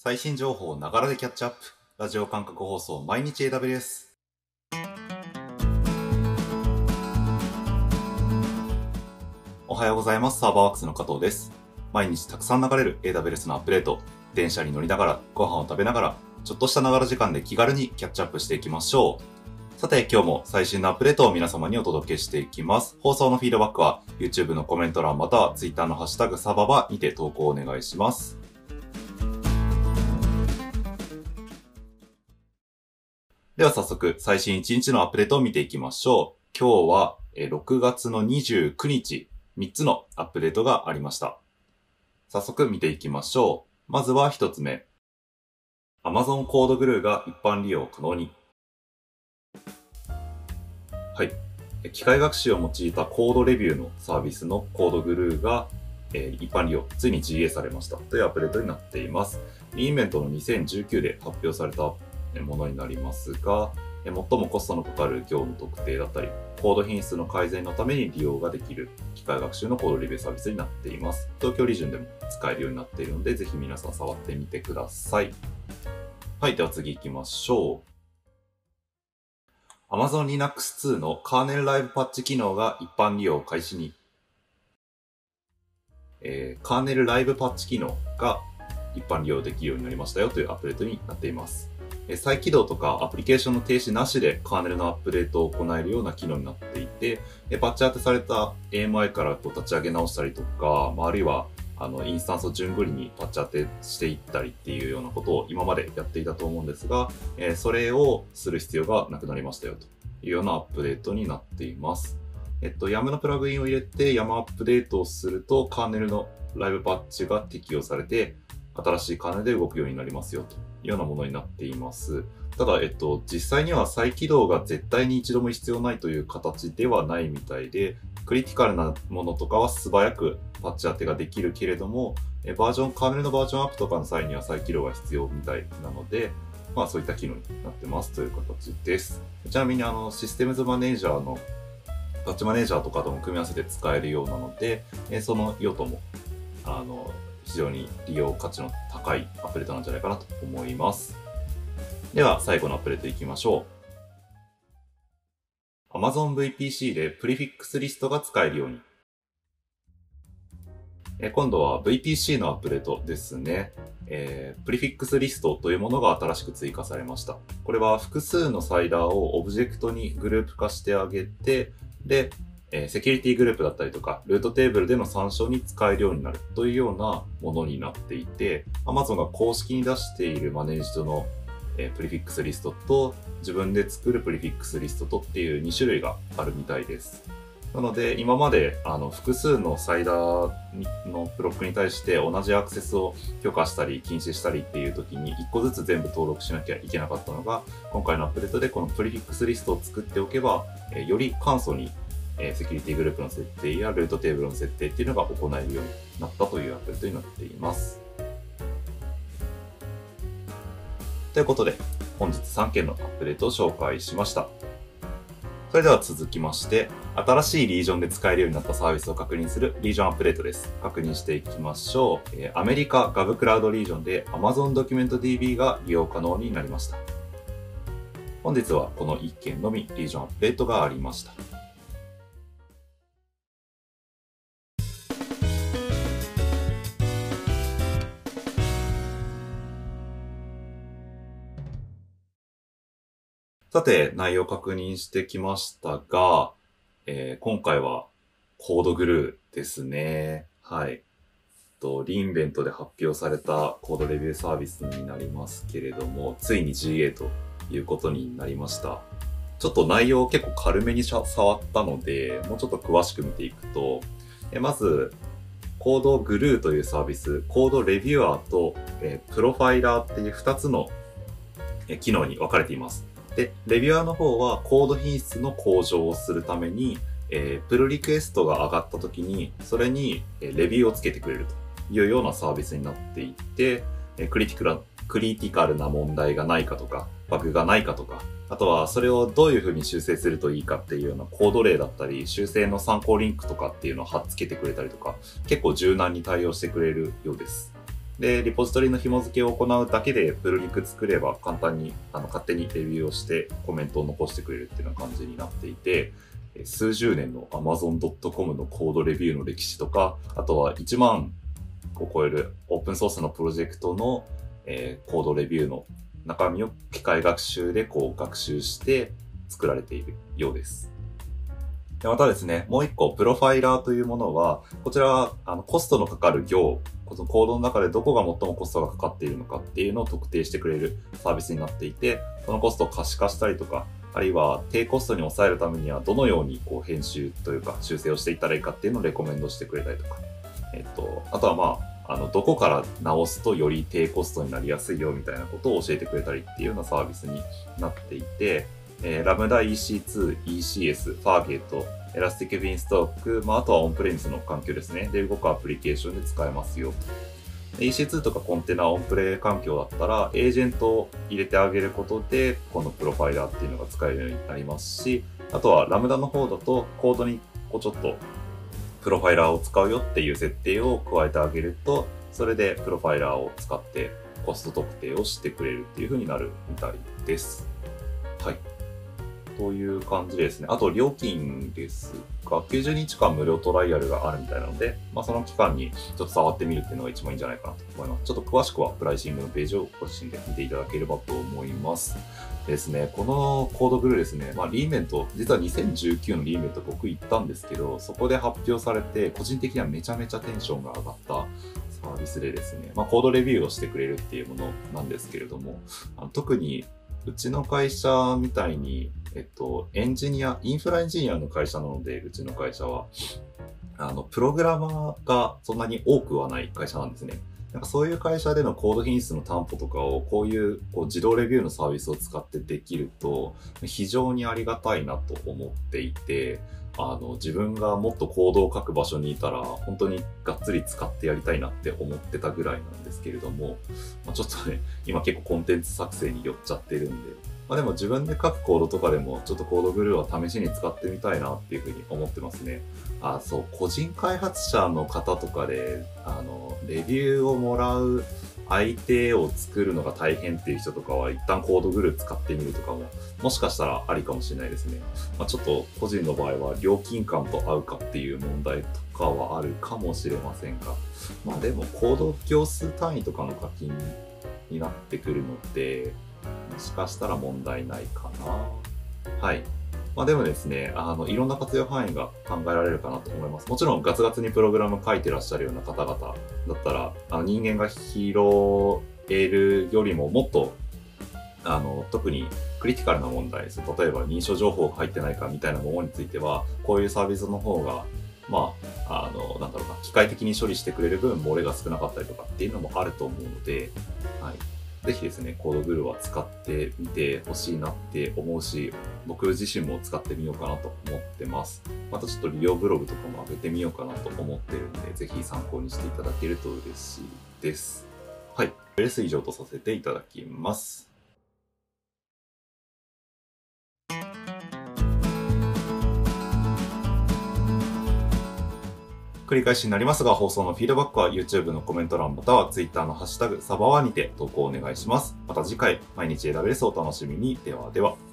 最新情報をながらでキャッチアップ。ラジオ感覚放送毎日 AWS。おはようございます。サーバーワークスの加藤です。毎日たくさん流れる AWS のアップデート。電車に乗りながら、ご飯を食べながら、ちょっとしたながら時間で気軽にキャッチアップしていきましょう。さて、今日も最新のアップデートを皆様にお届けしていきます。放送のフィードバックは YouTube のコメント欄または Twitter のハッシュタグサババにて投稿をお願いします。では早速、最新1日のアップデートを見ていきましょう。今日は6月の29日、3つのアップデートがありました。早速見ていきましょう。まずは1つ目。Amazon コードグルーが一般利用可能に。はい。機械学習を用いたコードレビューのサービスのコードグルーが、えー一般利用、ついに GA されましたというアップデートになっています。インベントの2019で発表されたものになりますが、最もコストのかかる業務特定だったり、コード品質の改善のために利用ができる機械学習のコードレビューサービスになっています。東京リジョンでも使えるようになっているので、ぜひ皆さん触ってみてください。はい、では次行きましょう。Amazon Linux 2のカーネルライブパッチ機能が一般利用開始に。えーカーネルライブパッチ機能が一般利用できるようになりましたよというアップデートになっています。再起動とかアプリケーションの停止なしでカーネルのアップデートを行えるような機能になっていて、えーパッチ当てされた AMI からこう立ち上げ直したりとか、あ、るいはあのインスタンスを順繰りにパッチ当てしていったりっていうようなことを今までやっていたと思うんですが、えそれをする必要がなくなりましたよというようなアップデートになっています。えっと、YAM のプラグインを入れて YAM アップデートをすると、カーネルのライブパッチが適用されて、新しいカーネルで動くようになりますよというようなものになっています。ただ、えっと、実際には再起動が絶対に一度も必要ないという形ではないみたいで、クリティカルなものとかは素早くパッチ当てができるけれども、えバージョン、カーネルのバージョンアップとかの際には再起動が必要みたいなので、まあそういった機能になってますという形です。ちなみにあの、システムズマネージャーのパッチマネージャーとかとも組み合わせて使えるようなので、えその用途も、あの、非常に利用価値の高いアップデートなんじゃないかなと思います。では、最後のアップデートいきましょう。Amazon VPC でプリフィックスリストが使えるように。今度は VPC のアップデートですね。えープリフィックスリストというものが新しく追加されました。これは複数の CIDR をオブジェクトにグループ化してあげて、で、えセキュリティグループだったりとか、ルートテーブルでの参照に使えるようになるというようなものになっていて、Amazon が公式に出しているマネージドの、え prefix list と、自分で作る prefix list とっていう2種類があるみたいです。なので、今まであの複数の CIDR のブロックに対して同じアクセスを許可したり禁止したりっていう時に1個ずつ全部登録しなきゃいけなかったのが、今回のアップデートでこのプリフィックスリストを作っておけば、えより簡素に、えーセキュリティグループの設定やルートテーブルの設定っていうのが行えるようになったというアップデートになっています。ということで、本日3件のアップデートを紹介しました。それでは続きまして、新しいリージョンで使えるようになったサービスを確認するリージョンアップデートです。確認していきましょう。えーアメリカ Gov クラウドリージョンで Amazon ドキュメント DB が利用可能になりました。本日はこの1件のみリージョンアップデートがありました。さて、内容確認してきましたが、えー今回はコードグルーですね。はい。と、リンベントで発表されたコードレビューサービスになりますけれども、ついに GA ということになりました。ちょっと内容を結構軽めに触ったので、もうちょっと詳しく見ていくと、えまず、コードグルーというサービス、コードレビュアーと、えプロファイラーっていう2つの機能に分かれています。で、レビュアーの方はコード品質の向上をするために、えープルリクエストが上がった時に、それにレビューをつけてくれるというようなサービスになっていて、えクリティクラクリティカルな問題がないかとか、バグがないかとか、あとはそれをどういうふうに修正するといいかっていうようなコード例だったり、修正の参考リンクとかっていうのを貼っつけてくれたりとか、結構柔軟に対応してくれるようです。で、リポジトリの紐付けを行うだけでプルリク作れば簡単にあの勝手にレビューをしてコメントを残してくれるっていうような感じになっていて、数十年の Amazon.com のコードレビューの歴史とか、あとは1万を超えるオープンソースのプロジェクトの、えー、コードレビューの中身を機械学習でこう学習して作られているようです。でまたですね、もう一個、プロファイラーというものは、こちらは、あの、コストのかかる行、このコードの中でどこが最もコストがかかっているのかっていうのを特定してくれるサービスになっていて、そのコストを可視化したりとか、あるいは低コストに抑えるためにはどのようにこう編集というか修正をしていったらいいかっていうのをレコメンドしてくれたりとか、えっと、あとはまあ、あの、どこから直すとより低コストになりやすいよみたいなことを教えてくれたりっていうようなサービスになっていて、えー、 Lambda EC2、ECS、 Fargate、 Elastic Beanstalk、まあ、あとはオンプレミスの環境ですね。で動くアプリケーションで使えますよ。EC2 とかコンテナオンプレ環境だったら、エージェントを入れてあげることで、このプロファイラーっていうのが使えるようになりますし、あとは Lambda の方だと、コードにこうちょっと、プロファイラーを使うよっていう設定を加えてあげると、それでプロファイラーを使ってコスト特定をしてくれるっていう風になるみたいです。という感じですね。あと、料金ですが、90日間無料トライアルがあるみたいなので、まあ、その期間にちょっと触ってみるっていうのが一番いいんじゃないかなと思います。ちょっと詳しくは pricing のページをご自身で見ていただければと思います。ですね、この CodeGuru ですね、まあ、 re:Invent、実は2019の re:Invent 僕行ったんですけど、そこで発表されて、個人的にはめちゃめちゃテンションが上がったサービスでですね、まあ、コードレビューをしてくれるっていうものなんですけれども、あの特にうちの会社みたいに、えっと、エンジニア、インフラエンジニアの会社なので、うちの会社は、あの、プログラマーがそんなに多くはない会社なんですね。なんかそういう会社でのコード品質の担保とかをこういうこう自動レビューのサービスを使ってできると非常にありがたいなと思っていて、あの、自分がもっと行動を書く場所にいたら、本当にがっつり使ってやりたいなって思ってたぐらいなんですけれども、まあ、ちょっとね、今結構コンテンツ作成に寄っちゃってるんで、まあでも自分で書くコードとかでも、ちょっとコードグルーは試しに使ってみたいなっていうふうに思ってますね。あ、そう、個人開発者の方とかで、あの、レビューをもらう相手を作るのが大変っていう人とかは一旦コードグルー使ってみるとかももしかしたらありかもしれないですね。まあ、ちょっと個人の場合は料金感と合うかっていう問題とかはあるかもしれませんが、まあでもコード行数単位とかの課金になってくるので、もしかしたら問題ないかな。はい。まあでもですね、あの、いろんな活用範囲が考えられるかなと思います。もちろんガツガツにプログラム書いてらっしゃるような方々だったら、あの人間が拾えるよりももっと、あの、特にクリティカルな問題です。例えば認証情報が入ってないかみたいなものについては、こういうサービスの方がまあ、あの、なんだろうな、機械的に処理してくれる分、漏れが少なかったりとかっていうのもあると思うので、はい。ぜひですね、コードブルーは使ってみてほしいなって思うし、僕自身も使ってみようかなと思ってます。またちょっと利用ブログとかも上げてみようかなと思ってるんで、ぜひ参考にしていただけると嬉しいです。はい。レース以上とさせていただきます。繰り返しになりますが、放送のフィードバックは YouTube のコメント欄または Twitter のハッシュタグサバワにて投稿お願いします。また次回、毎日 AWS をお楽しみに。ではでは。